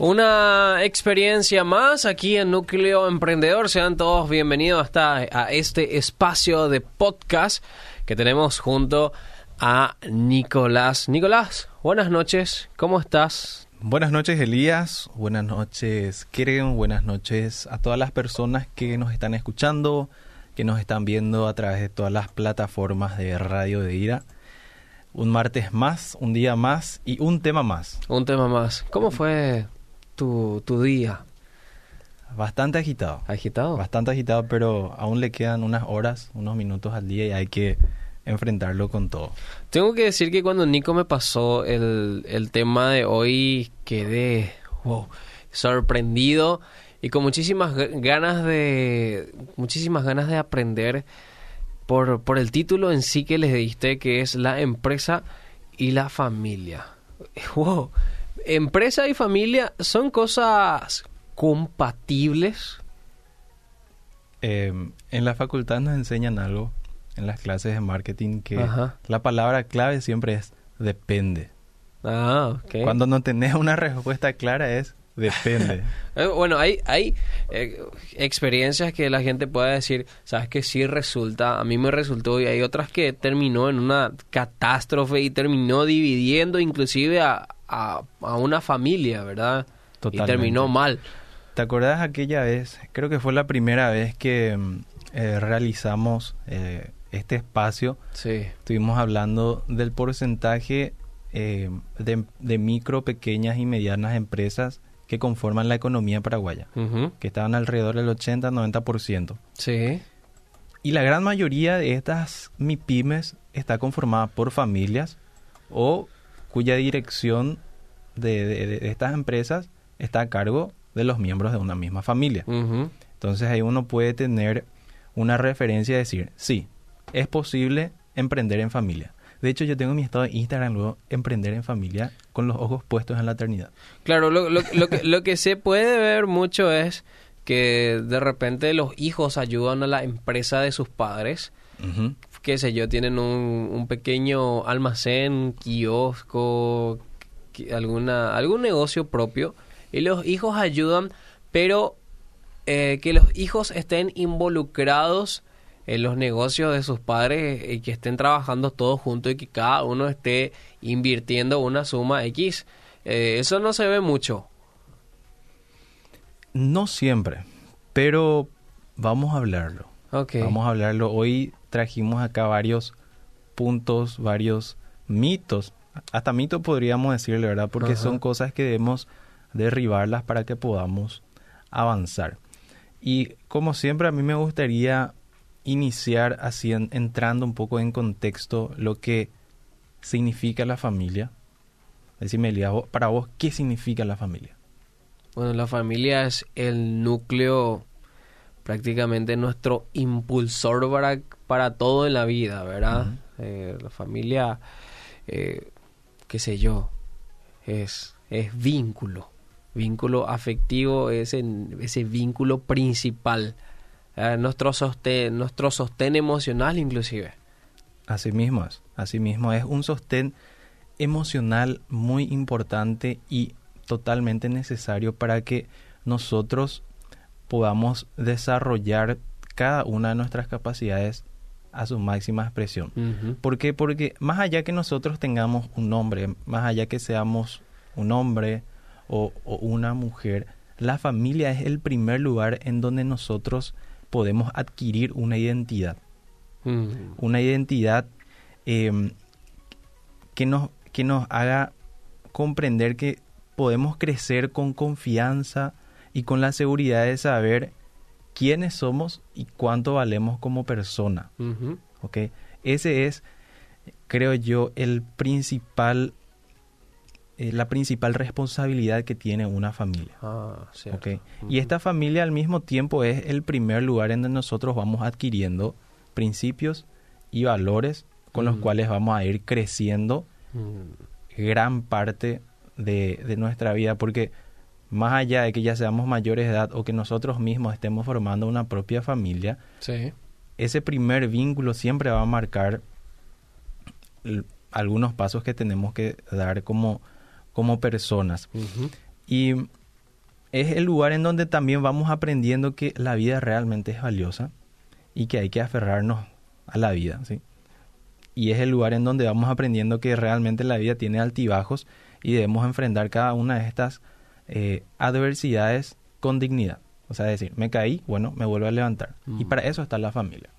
Una experiencia más aquí en Núcleo Emprendedor. Sean todos bienvenidos hasta a este espacio de podcast que tenemos junto a Nicolás. Nicolás, buenas noches. ¿Cómo estás? Buenas noches, Elías. Buenas noches, Keren. Buenas noches a todas las personas que nos están escuchando, que nos están viendo a través de todas las plataformas de Radio de Ira. Un martes más, un día más y un tema más. Un tema más. ¿Cómo fue tu, tu día? Bastante agitado. ¿Agitado? Bastante agitado, pero aún le quedan unas horas, unos minutos al día y hay que enfrentarlo con todo. Tengo que decir que cuando Nico me pasó el, el tema de hoy quedé wow, sorprendido y con muchísimas ganas de muchísimas ganas de aprender por, por el título en sí que les diste que es la empresa y la familia. Wow. Empresa y familia son cosas compatibles. Eh, en la facultad nos enseñan algo, en las clases de marketing, que Ajá. la palabra clave siempre es depende. Ah, ok. Cuando no tenés una respuesta clara es depende. Eh, Bueno, hay, hay eh, experiencias que la gente puede decir, sabes que sí resulta, a mí me resultó y hay otras que terminó en una catástrofe y terminó dividiendo inclusive a, a, a una familia, ¿verdad? Y terminó mal. ¿Te acordás aquella vez? Creo que fue la primera vez que mm, eh, realizamos eh, este espacio. Sí. Estuvimos hablando del porcentaje eh, de, de micro, pequeñas y medianas empresas que conforman la economía paraguaya, que estaban alrededor del 80-90%. Sí. Y la gran mayoría de estas MIPIMES está conformada por familias o cuya dirección de, de- de estas empresas está a cargo de los miembros de una misma familia. Entonces ahí uno puede tener una referencia y decir, sí, es posible emprender en familia. De hecho, yo tengo en mi estado de Instagram luego emprender en familia con los ojos puestos en la eternidad. Claro, lo, lo, lo que, lo que se puede ver mucho es que de repente los hijos ayudan a la empresa de sus padres. Qué sé yo, tienen un, un pequeño almacén, kiosco, alguna, algún negocio propio y los hijos ayudan, pero eh, que los hijos estén involucrados en los negocios de sus padres y que estén trabajando todos juntos y que cada uno esté invirtiendo una suma X. Eh, eso no se ve mucho. No siempre, pero vamos a hablarlo. Vamos a hablarlo. Hoy trajimos acá varios puntos, varios mitos. Hasta mitos podríamos decirle, ¿verdad? Porque Ajá. son cosas que debemos derribarlas para que podamos avanzar. Y como siempre, a mí me gustaría iniciar así en- entrando un poco en contexto lo que significa la familia. Decime, Elías, para vos, ¿qué significa la familia? Bueno, la familia es el núcleo, prácticamente nuestro impulsor para, para todo en la vida, ¿verdad? Eh, la familia, eh, qué sé yo, es, es vínculo, vínculo afectivo, es en- ese vínculo principal, eh, nuestro, sostén, nuestro sostén emocional inclusive. Así mismo es, así mismo es un sostén emocional muy importante y totalmente necesario para que nosotros podamos desarrollar cada una de nuestras capacidades a su máxima expresión. ¿Por qué? Porque más allá que nosotros tengamos un nombre, más allá que seamos un hombre o, o una mujer, la familia es el primer lugar en donde nosotros podemos adquirir una identidad una identidad eh, que, nos, que nos haga comprender que podemos crecer con confianza y con la seguridad de saber quiénes somos y cuánto valemos como persona. ¿ok? Ese es, creo yo, el principal, eh, la principal responsabilidad que tiene una familia. Ah. Y esta familia al mismo tiempo es el primer lugar en donde nosotros vamos adquiriendo principios y valores con los cuales vamos a ir creciendo gran parte de, de nuestra vida, porque más allá de que ya seamos mayores de edad o que nosotros mismos estemos formando una propia familia, Sí. ese primer vínculo siempre va a marcar algunos pasos que tenemos que dar como, como personas. Y es el lugar en donde también vamos aprendiendo que la vida realmente es valiosa y que hay que aferrarnos a la vida, ¿sí? Y es el lugar en donde vamos aprendiendo que realmente la vida tiene altibajos y debemos enfrentar cada una de estas eh, adversidades con dignidad. O sea, decir, me caí, bueno, me vuelvo a levantar. Y para eso está la familia.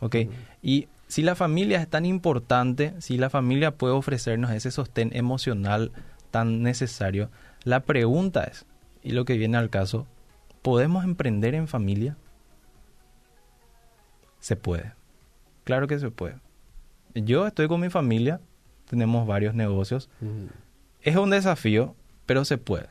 ¿Ok? Y si la familia es tan importante, si la familia puede ofrecernos ese sostén emocional tan necesario, la pregunta es, y lo que viene al caso, ¿podemos emprender en familia? Se puede. Claro que se puede. Yo estoy con mi familia, tenemos varios negocios. Es un desafío, pero se puede.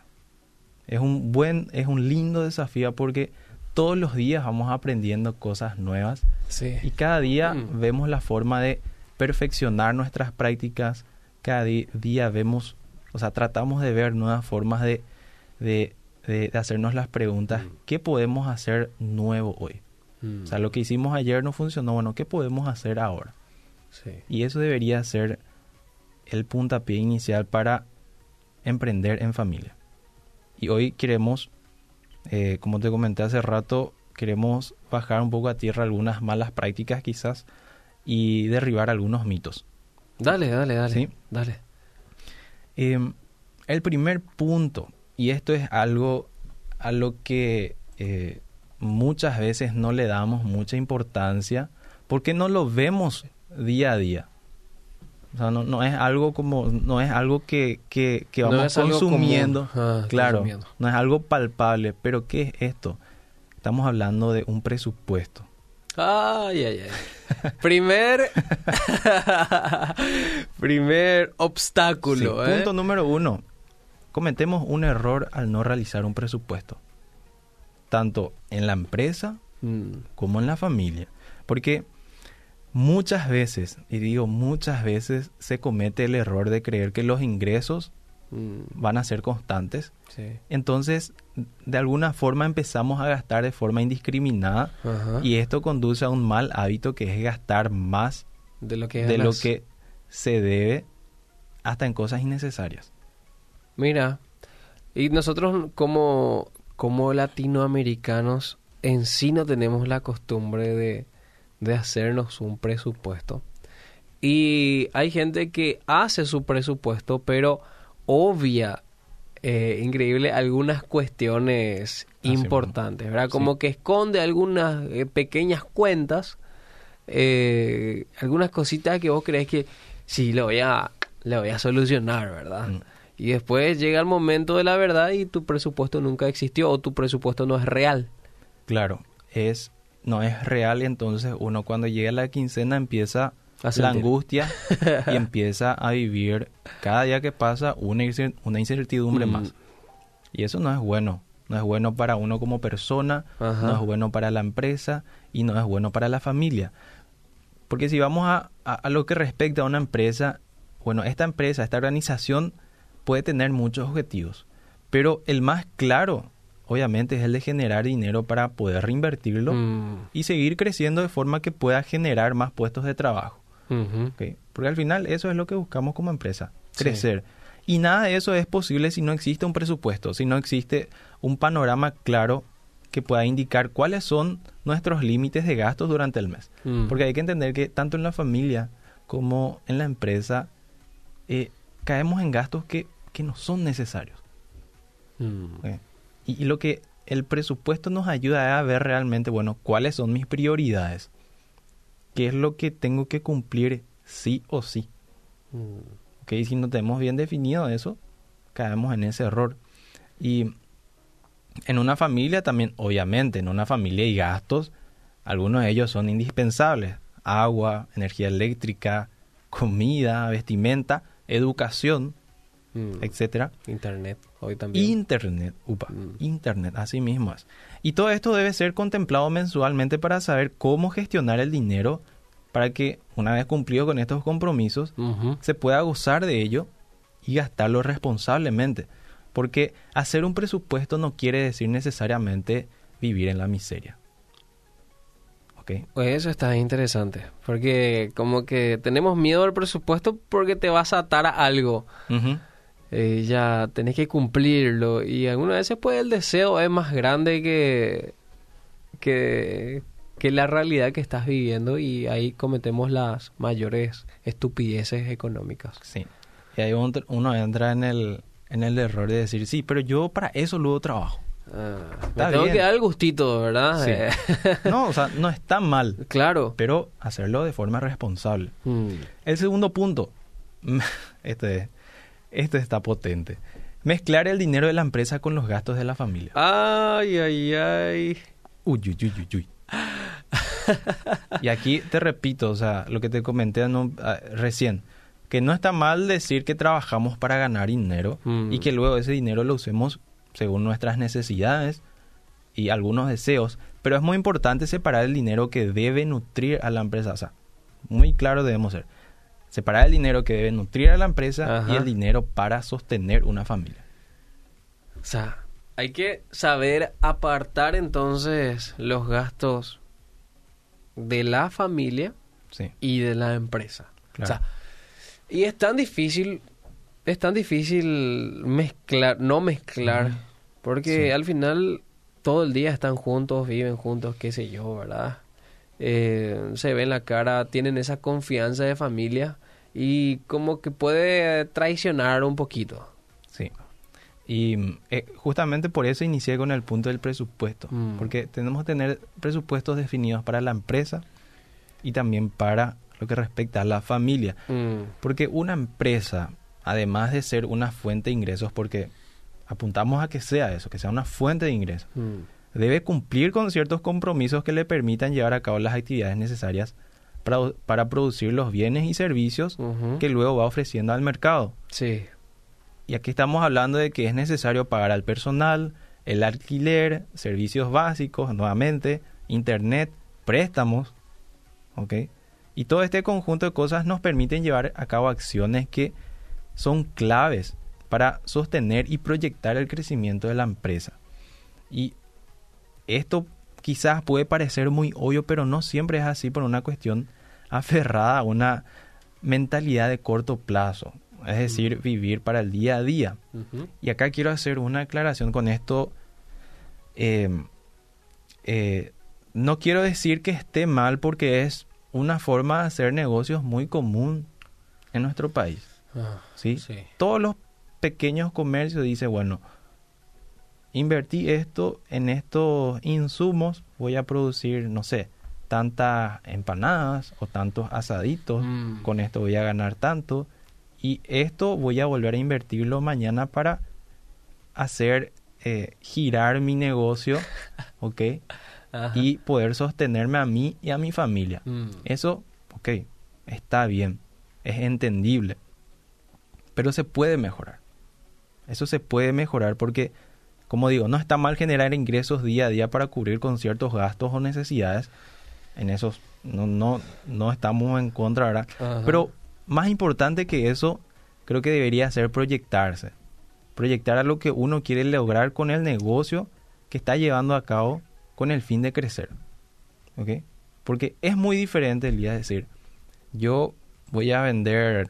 Es un buen, es un lindo desafío porque todos los días vamos aprendiendo cosas nuevas y cada día mm. vemos la forma de perfeccionar nuestras prácticas, cada día vemos, o sea, tratamos de ver nuevas formas de, de, de, hacernos las preguntas, mm. ¿qué podemos hacer nuevo hoy? O sea, mm. lo que hicimos ayer no funcionó, bueno, ¿qué podemos hacer ahora? Y eso debería ser el puntapié inicial para emprender en familia. Y hoy queremos, eh, como te comenté hace rato, queremos bajar un poco a tierra algunas malas prácticas quizás y derribar algunos mitos. Dale, dale, dale. ¿Sí? Dale. Em, el primer punto, y esto es algo a lo que eh, muchas veces no le damos mucha importancia porque no lo vemos día a día. O sea, no, no es algo como, no es algo que, que, que vamos consumiendo. Ah, claro, no es algo palpable. Pero ¿qué es esto? Estamos hablando de un presupuesto. Ay, ay, ay. primer, primer obstáculo. ¿eh? Punto número uno. Cometemos un error al no realizar un presupuesto. Tanto en la empresa mm. como en la familia. Porque Muchas veces, y digo muchas veces, se comete el error de creer que los ingresos mm. van a ser constantes. Entonces, de alguna forma empezamos a gastar de forma indiscriminada y esto conduce a un mal hábito que es gastar más de lo que, de lo que se debe hasta en cosas innecesarias. Mira, y nosotros como, como latinoamericanos en sí no tenemos la costumbre de de hacernos un presupuesto. Y hay gente que hace su presupuesto, pero obvia, eh, increíble, algunas cuestiones importantes, ¿verdad? Como que esconde algunas eh, pequeñas cuentas, eh, algunas cositas que vos crees que sí, lo voy a, le voy a solucionar, ¿verdad? Mm. Y después llega el momento de la verdad y tu presupuesto nunca existió o tu presupuesto no es real. Claro, es no es real y entonces uno cuando llega la quincena empieza la angustia y empieza a vivir cada día que pasa una, una incertidumbre mm. más. Y eso no es bueno. No es bueno para uno como persona, no es bueno para la empresa y no es bueno para la familia. Porque si vamos a, a, lo que respecta a una empresa, bueno, esta empresa, esta organización puede tener muchos objetivos, pero el más claro obviamente es el de generar dinero para poder reinvertirlo mm. y seguir creciendo de forma que pueda generar más puestos de trabajo. Porque al final eso es lo que buscamos como empresa, crecer. Y nada de eso es posible si no existe un presupuesto, si no existe un panorama claro que pueda indicar cuáles son nuestros límites de gastos durante el mes. Mm. Porque hay que entender que tanto en la familia como en la empresa eh, caemos en gastos que, que no son necesarios. Mm. Y, lo que el presupuesto nos ayuda a ver realmente, bueno, cuáles son mis prioridades. ¿Qué es lo que tengo que cumplir sí o sí? Mm. Ok, si no tenemos bien definido eso, caemos en ese error. Y en una familia también, obviamente, en una familia hay gastos, algunos de ellos son indispensables. Agua, energía eléctrica, comida, vestimenta, educación, Mm. etcétera. Internet, hoy también. Internet, upa, mm. Internet, así mismo es. Y todo esto debe ser contemplado mensualmente para saber cómo gestionar el dinero para que una vez cumplido con estos compromisos se pueda gozar de ello y gastarlo responsablemente. Porque hacer un presupuesto no quiere decir necesariamente vivir en la miseria. Okay. Pues eso está interesante, porque como que tenemos miedo al presupuesto porque te vas a atar a algo. Eh, ya tenés que cumplirlo y algunas veces pues el deseo es más grande que, que, que la realidad que estás viviendo y ahí cometemos las mayores estupideces económicas. Sí. Y ahí uno uno entra en el, en el error de decir, sí, pero yo para eso luego trabajo. Ah, Está me tengo bien. que dar el gustito, ¿verdad? Sí. Eh, No, o sea, no está mal, claro. pero hacerlo de forma responsable. Mm. El segundo punto, este, este está potente. Mezclar el dinero de la empresa con los gastos de la familia. Ay, ay, ay. Uy, uy, uy, uy, uy. Y aquí te repito, o sea, lo que te comenté ah, recién, que no está mal decir que trabajamos para ganar dinero Mm. y que luego ese dinero lo usemos según nuestras necesidades y algunos deseos, pero es muy importante separar el dinero que debe nutrir a la empresa, o sea, muy claro debemos ser. Separar el dinero que debe nutrir a la empresa Ajá. y el dinero para sostener una familia. O sea, hay que saber apartar entonces los gastos de la familia Sí, y de la empresa. claro. O sea, y es tan difícil, es tan difícil mezclar, no mezclar, porque Sí. al final todo el día están juntos, viven juntos, qué sé yo, ¿verdad? Eh, se ven la cara, tienen esa confianza de familia y como que puede traicionar un poquito. Sí. Y eh, justamente por eso inicié con el punto del presupuesto, Mm. porque tenemos que tener presupuestos definidos para la empresa y también para lo que respecta a la familia. Mm, Porque una empresa, además de ser una fuente de ingresos, porque apuntamos a que sea eso, que sea una fuente de ingresos, mm. debe cumplir con ciertos compromisos que le permitan llevar a cabo las actividades necesarias para, para producir los bienes y servicios que luego va ofreciendo al mercado. Sí. Y aquí estamos hablando de que es necesario pagar al personal, el alquiler, servicios básicos, nuevamente, internet, préstamos, ¿ok? Y todo este conjunto de cosas nos permiten llevar a cabo acciones que son claves para sostener y proyectar el crecimiento de la empresa. Y esto quizás puede parecer muy obvio, pero no siempre es así por una cuestión aferrada a una mentalidad de corto plazo, es decir, vivir para el día a día. Y acá quiero hacer una aclaración con esto. Eh, eh, no quiero decir que esté mal porque es una forma de hacer negocios muy común en nuestro país. Ah, ¿sí? sí. Todos los pequeños comercios dicen, bueno, invertí esto en estos insumos, voy a producir, no sé, tantas empanadas o tantos asaditos, Mm. con esto voy a ganar tanto y esto voy a volver a invertirlo mañana para hacer eh, girar mi negocio, ¿ok? Ajá. Y poder sostenerme a mí y a mi familia. Mm. Eso, ok, está bien, es entendible, pero se puede mejorar. Eso se puede mejorar porque, como digo, no está mal generar ingresos día a día para cubrir con ciertos gastos o necesidades. En esos no, no, no estamos en contra, ¿verdad? Ajá. Pero más importante que eso, creo que debería ser proyectarse. Proyectar a lo que uno quiere lograr con el negocio que está llevando a cabo con el fin de crecer. ¿Ok? Porque es muy diferente el día de decir, yo voy a vender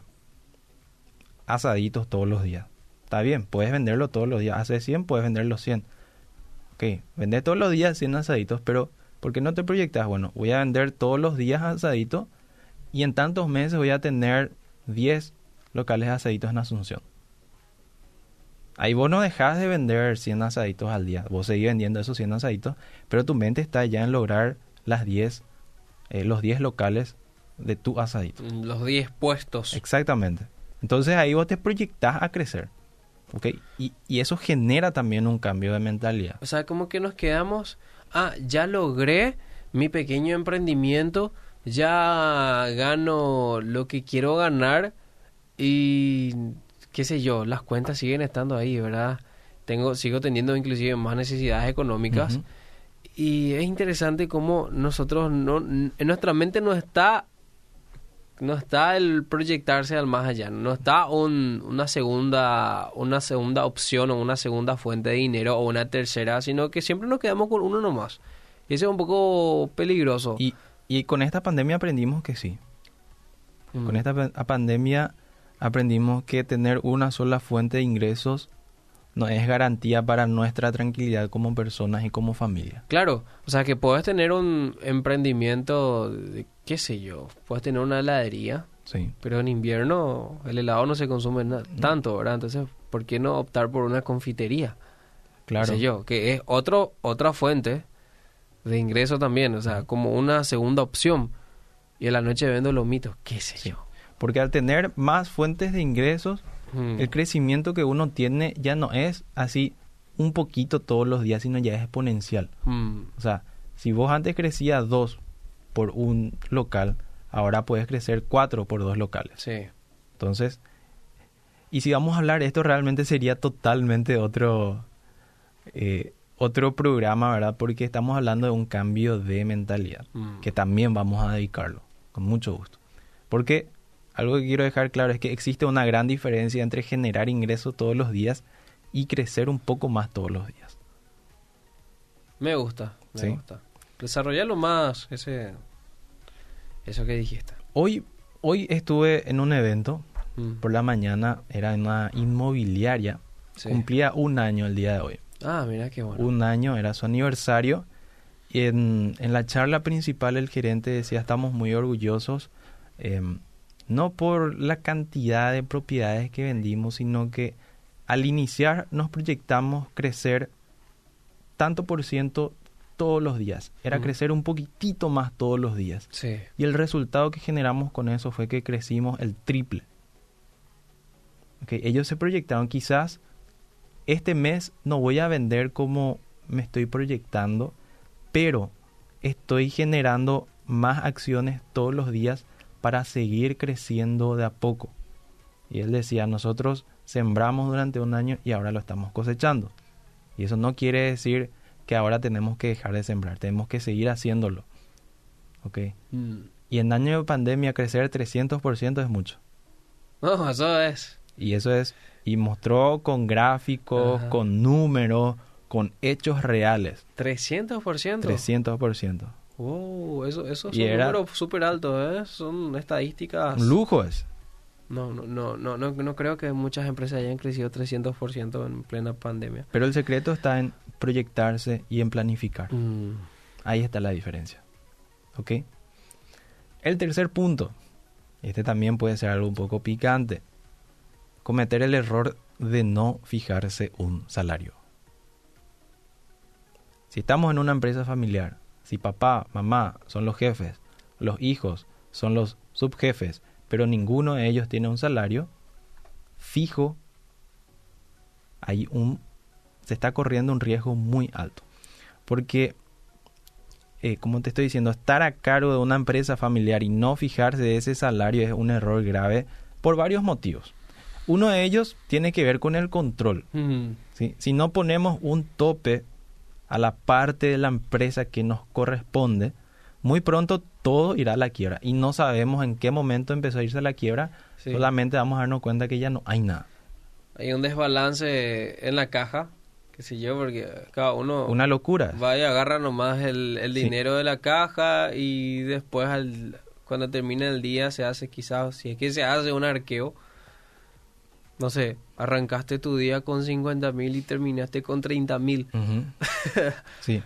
asaditos todos los días. Está bien, puedes venderlo todos los días. Hace 100, puedes vender los 100. Ok, vender todos los días 100 asaditos, pero ¿por qué no te proyectas? Bueno, voy a vender todos los días asaditos y en tantos meses voy a tener 10 locales de asaditos en Asunción. Ahí vos no dejás de vender 100 asaditos al día. Vos seguís vendiendo esos 100 asaditos, pero tu mente está ya en lograr las 10, eh, los 10 locales de tu asadito. Mm, Los 10 puestos. Exactamente. Entonces ahí vos te proyectás a crecer. ¿Ok? Y, y eso genera también un cambio de mentalidad. O sea, como que nos quedamos, ah, ya logré mi pequeño emprendimiento, ya gano lo que quiero ganar y qué sé yo, las cuentas siguen estando ahí, ¿verdad? Tengo, sigo teniendo inclusive más necesidades económicas y es interesante cómo nosotros no, en nuestra mente no está no está el proyectarse al más allá, no está un- una segunda una segunda opción o una segunda fuente de dinero o una tercera, sino que siempre nos quedamos con uno nomás. Y eso es un poco peligroso. Y, y con esta pandemia aprendimos que sí. Mm. Con esta pa- pandemia aprendimos que tener una sola fuente de ingresos no es garantía para nuestra tranquilidad como personas y como familia. Claro, o sea que puedes tener un emprendimiento, de, qué sé yo, puedes tener una heladería, Sí. pero en invierno el helado no se consume tanto, ¿verdad? Entonces, ¿por qué no optar por una confitería? Claro. Qué sé yo, que es otro, otra fuente de ingreso también, o sea, como una segunda opción. Y en la noche vendo los mitos, qué sé Sí. yo. Porque al tener más fuentes de ingresos, Mm. el crecimiento que uno tiene ya no es así un poquito todos los días, sino ya es exponencial. Mm. O sea, si vos antes crecías dos por un local, ahora puedes crecer cuatro por dos locales. Sí. Entonces, y si vamos a hablar, esto realmente sería totalmente otro, eh, otro programa, ¿verdad? Porque estamos hablando de un cambio de mentalidad, Mm. que también vamos a dedicarlo, con mucho gusto. Porque algo que quiero dejar claro es que existe una gran diferencia entre generar ingresos todos los días y crecer un poco más todos los días. Me gusta, me Sí. gusta. Desarrollalo más, ese, eso que dijiste. Hoy, hoy estuve en un evento, Mm. por la mañana, era en una inmobiliaria, Sí. cumplía un año el día de hoy. Ah, mira qué bueno. un año, era su aniversario. Y en, en la charla principal el gerente decía, estamos muy orgullosos, em, no por la cantidad de propiedades que vendimos, sino que al iniciar nos proyectamos crecer tanto por ciento todos los días. Era Mm. crecer un poquitito más todos los días. Sí. Y el resultado que generamos con eso fue que crecimos el triple. Ok, Ellos se proyectaron quizás este mes no voy a vender como me estoy proyectando, pero estoy generando más acciones todos los días para seguir creciendo de a poco. Y él decía, nosotros sembramos durante un año y ahora lo estamos cosechando. Y eso no quiere decir que ahora tenemos que dejar de sembrar, tenemos que seguir haciéndolo. ¿Ok? Mm. Y en año de pandemia crecer 300% es mucho. No, eso es. Y eso es, y mostró con gráficos, Ajá. con números, con hechos reales. 300%. 300%. Wow, eso, eso Y son era- números súper altos, ¿eh? Son estadísticas. Un lujo es. No, no, no, no, no, no creo que muchas empresas hayan crecido 300% en plena pandemia. Pero el secreto está en proyectarse y en planificar. Mm. Ahí está la diferencia. ¿Ok? El tercer punto. Este también puede ser algo un poco picante. Cometer el error de no fijarse un salario. Si estamos en una empresa familiar, si papá, mamá son los jefes, los hijos son los subjefes, pero ninguno de ellos tiene un salario fijo, hay un se está corriendo un riesgo muy alto. Porque eh, como te estoy diciendo, estar a cargo de una empresa familiar y no fijarse de ese salario es un error grave por varios motivos. Uno de ellos tiene que ver con el control. Mm. ¿sí? Si no ponemos un tope a la parte de la empresa que nos corresponde, muy pronto todo irá a la quiebra y no sabemos en qué momento empezó a irse a la quiebra, Sí. solamente vamos a darnos cuenta que ya no hay nada. Hay un desbalance en la caja, qué sé yo, porque cada uno Una locura. va y agarra nomás el, el Sí. dinero de la caja y después al, cuando termina el día se hace quizás, si es que se hace un arqueo, no sé, arrancaste tu día con 50 mil y terminaste con 30 mil. Sí.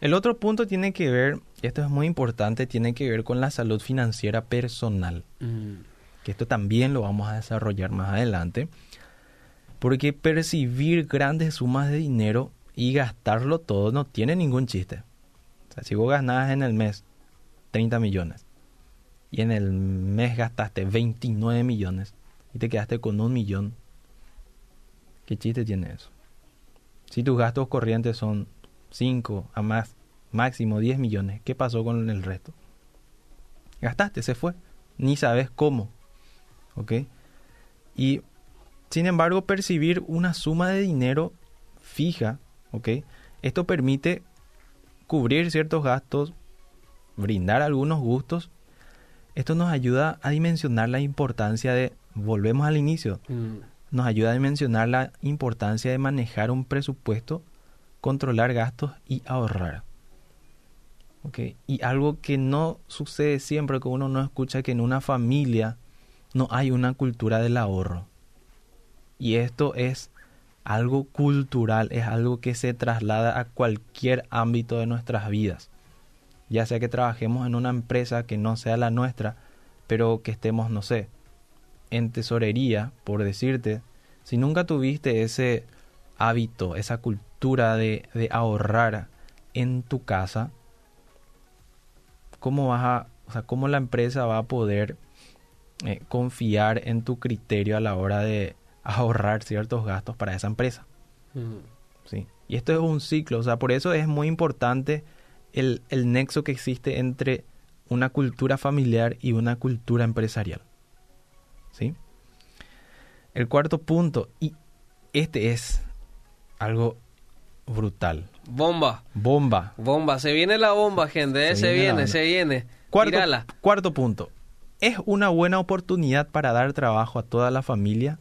El otro punto tiene que ver, esto es muy importante, tiene que ver con la salud financiera personal. Que esto también lo vamos a desarrollar más adelante. Porque percibir grandes sumas de dinero y gastarlo todo no tiene ningún chiste. O sea, si vos ganás en el mes 30 millones y en el mes gastaste 29 millones y te quedaste con un millón, ¿qué chiste tiene eso? Si tus gastos corrientes son 5 a más, máximo 10 millones, ¿qué pasó con el resto? Gastaste, se fue. Ni sabes cómo. ¿Ok? Y sin embargo, percibir una suma de dinero fija, ¿ok? Esto permite cubrir ciertos gastos, brindar algunos gustos. Esto nos ayuda a dimensionar la importancia de, volvemos al inicio, Mm. Nos ayuda a dimensionar la importancia de manejar un presupuesto, controlar gastos y ahorrar. ¿Ok? Y algo que no sucede siempre, que uno no escucha que en una familia no hay una cultura del ahorro. Y esto es algo cultural, es algo que se traslada a cualquier ámbito de nuestras vidas. Ya sea que trabajemos en una empresa que no sea la nuestra, pero que estemos, no sé, en tesorería, por decirte, si nunca tuviste ese hábito, esa cultura de, de ahorrar en tu casa, ¿cómo vas a, o sea, cómo la empresa va a poder eh, confiar en tu criterio a la hora de ahorrar ciertos gastos para esa empresa? Sí. Y esto es un ciclo, o sea, por eso es muy importante el, el nexo que existe entre una cultura familiar y una cultura empresarial. ¿Sí? El cuarto punto, y este es algo brutal. Bomba. Bomba. Bomba. Se viene la bomba, gente. ¿eh? Se, viene, se viene. Cuarto, cuarto punto. Es una buena oportunidad para dar trabajo a toda la familia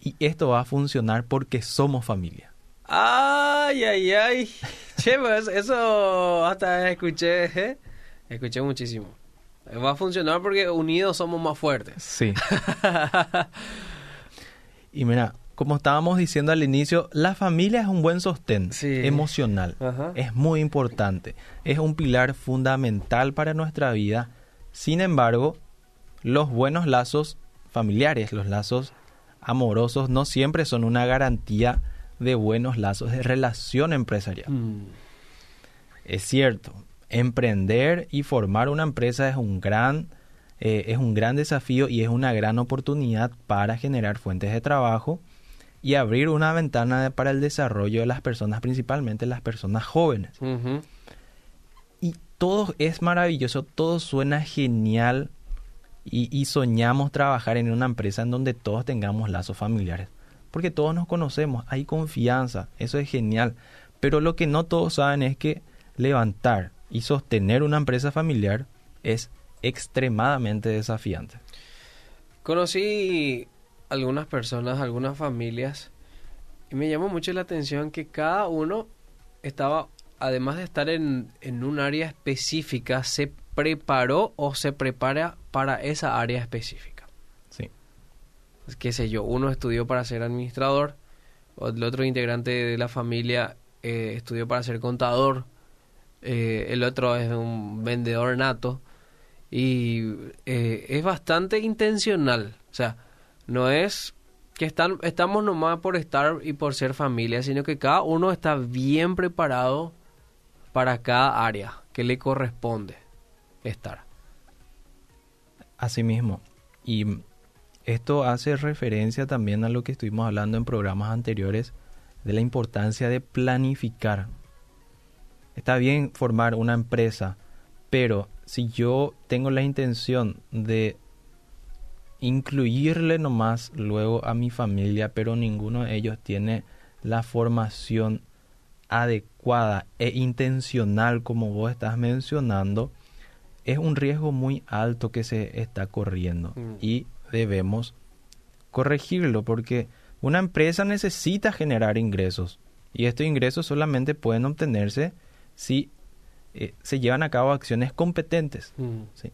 y esto va a funcionar porque somos familia. Ay, ay, ay. che, pues, eso hasta escuché, ¿eh? escuché muchísimo. Va a funcionar porque unidos somos más fuertes. Sí. y mira, como estábamos diciendo al inicio, la familia es un buen sostén emocional. Es muy importante. Es un pilar fundamental para nuestra vida. Sin embargo, los buenos lazos familiares, los lazos amorosos, no siempre son una garantía de buenos lazos de relación empresarial. Mm. Es cierto, emprender y formar una empresa es un gran eh, es un gran desafío y es una gran oportunidad para generar fuentes de trabajo y abrir una ventana para el desarrollo de las personas, principalmente las personas jóvenes. Y todo es maravilloso, todo suena genial y, soñamos trabajar en una empresa en donde todos tengamos lazos familiares. Porque todos nos conocemos, hay confianza, eso es genial. Pero lo que no todos saben es que levantar y sostener una empresa familiar es extremadamente desafiante. Conocí algunas personas, algunas familias, y me llamó mucho la atención que cada uno estaba, además de estar en, en un área específica, se preparó o se prepara para esa área específica. Sí. Qué sé yo, uno estudió para ser administrador, el otro integrante de la familia eh, estudió para ser contador, eh, el otro es un vendedor nato y eh, es bastante intencional. O sea, no es que están, estamos nomás por estar y por ser familia, sino que cada uno está bien preparado para cada área que le corresponde estar. Asimismo, y esto hace referencia también a lo que estuvimos hablando en programas anteriores de la importancia de planificar. Está bien formar una empresa, pero si yo tengo la intención de incluirle nomás luego a mi familia, pero ninguno de ellos tiene la formación adecuada e intencional como vos estás mencionando, es un riesgo muy alto que se está corriendo mm. y debemos corregirlo porque una empresa necesita generar ingresos y estos ingresos solamente pueden obtenerse si eh, se llevan a cabo acciones competentes. Mm. ¿sí?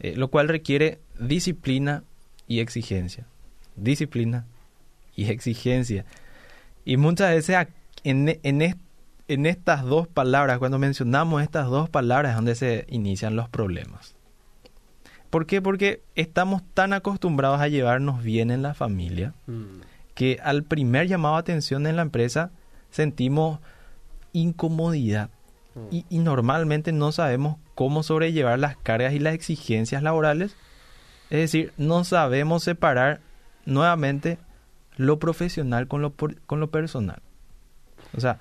Eh, lo cual requiere disciplina y exigencia. Disciplina y exigencia. Y muchas veces en, en, estas dos palabras, cuando mencionamos estas dos palabras, es donde se inician los problemas. ¿Por qué? Porque estamos tan acostumbrados a llevarnos bien en la familia mm. que al primer llamado a atención en la empresa sentimos incomodidad y, normalmente no sabemos cómo sobrellevar las cargas y las exigencias laborales. Es decir, no sabemos separar nuevamente lo profesional con lo, con lo personal. O sea,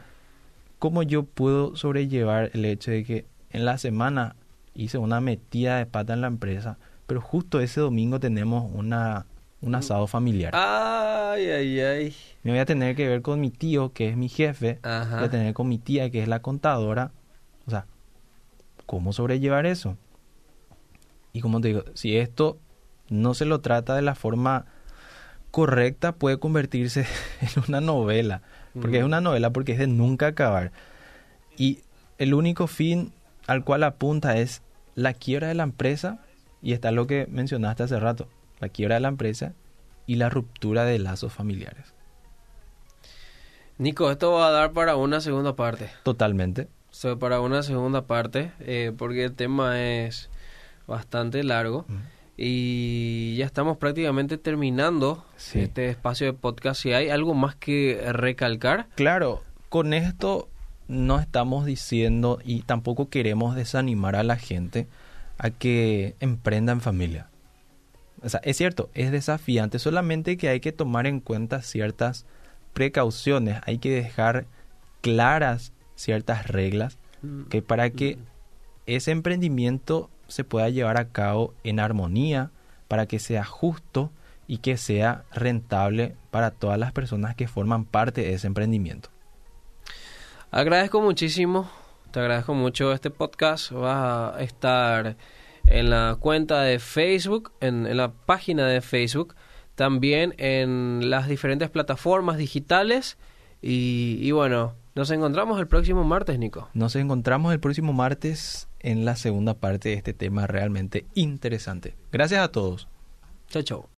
¿cómo yo puedo sobrellevar el hecho de que en la semana hice una metida de pata en la empresa, pero justo ese domingo tenemos una, un asado familiar? Ay, ay, ay. Me voy a tener que ver con mi tío, que es mi jefe, voy a tener con mi tía, que es la contadora, o sea, ¿cómo sobrellevar eso? Y como te digo, si esto no se lo trata de la forma correcta, puede convertirse en una novela. Porque es una novela, porque es de nunca acabar. Y el único fin al cual apunta es la quiebra de la empresa, y está lo que mencionaste hace rato, la quiebra de la empresa y la ruptura de lazos familiares. Nico, esto va a dar para una segunda parte. Totalmente. So, para una segunda parte, eh, porque el tema es bastante largo. Mm. Y ya estamos prácticamente terminando Sí. este espacio de podcast. Si hay algo más que recalcar, Claro, con esto no estamos diciendo y tampoco queremos desanimar a la gente a que emprenda en familia. O sea, es cierto, es desafiante, solamente que hay que tomar en cuenta ciertas precauciones, hay que dejar claras ciertas reglas que para que ese emprendimiento se pueda llevar a cabo en armonía, para que sea justo y que sea rentable para todas las personas que forman parte de ese emprendimiento. agradezco muchísimo. Te agradezco mucho este podcast. Va a estar en la cuenta de Facebook, en, en la página de Facebook, también en las diferentes plataformas digitales. Y, y bueno, nos encontramos el próximo martes, Nico. Nos encontramos el próximo martes en la segunda parte de este tema realmente interesante. Gracias a todos. Chao, chao.